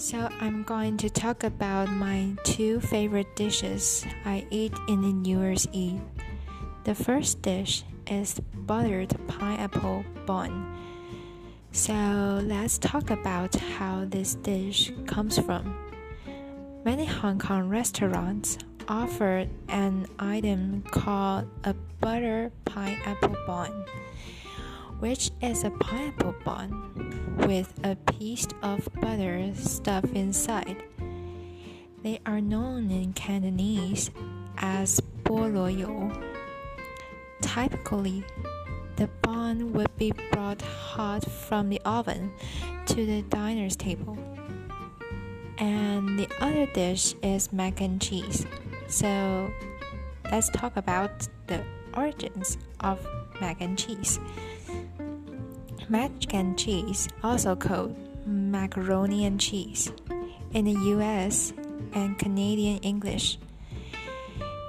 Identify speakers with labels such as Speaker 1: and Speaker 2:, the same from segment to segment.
Speaker 1: So, I'm going to talk about my two favorite dishes I eat in the New Year's Eve. The first dish is buttered pineapple bun. So, let's talk about how this dish comes from. Many Hong Kong restaurants offer an item called a butter pineapple bun which is a pineapple bun with a piece of butter stuffed inside. They are known in Cantonese as bo lo you. Typically, the bun would be brought hot from the oven to the diner's table. And the other dish is mac and cheese. So, let's talk about the origins of mac and cheese. And cheese, also called macaroni and cheese, in the US and Canadian English.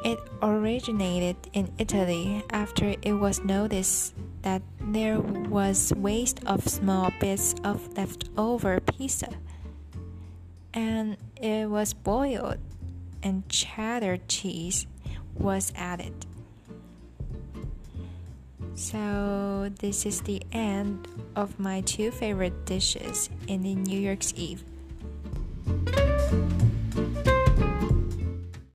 Speaker 1: It originated in Italy after it was noticed that there was waste of small bits of leftover pizza. And it was boiled and cheddar cheese was added. So, this is the end of my two favorite dishes in the New York's Eve.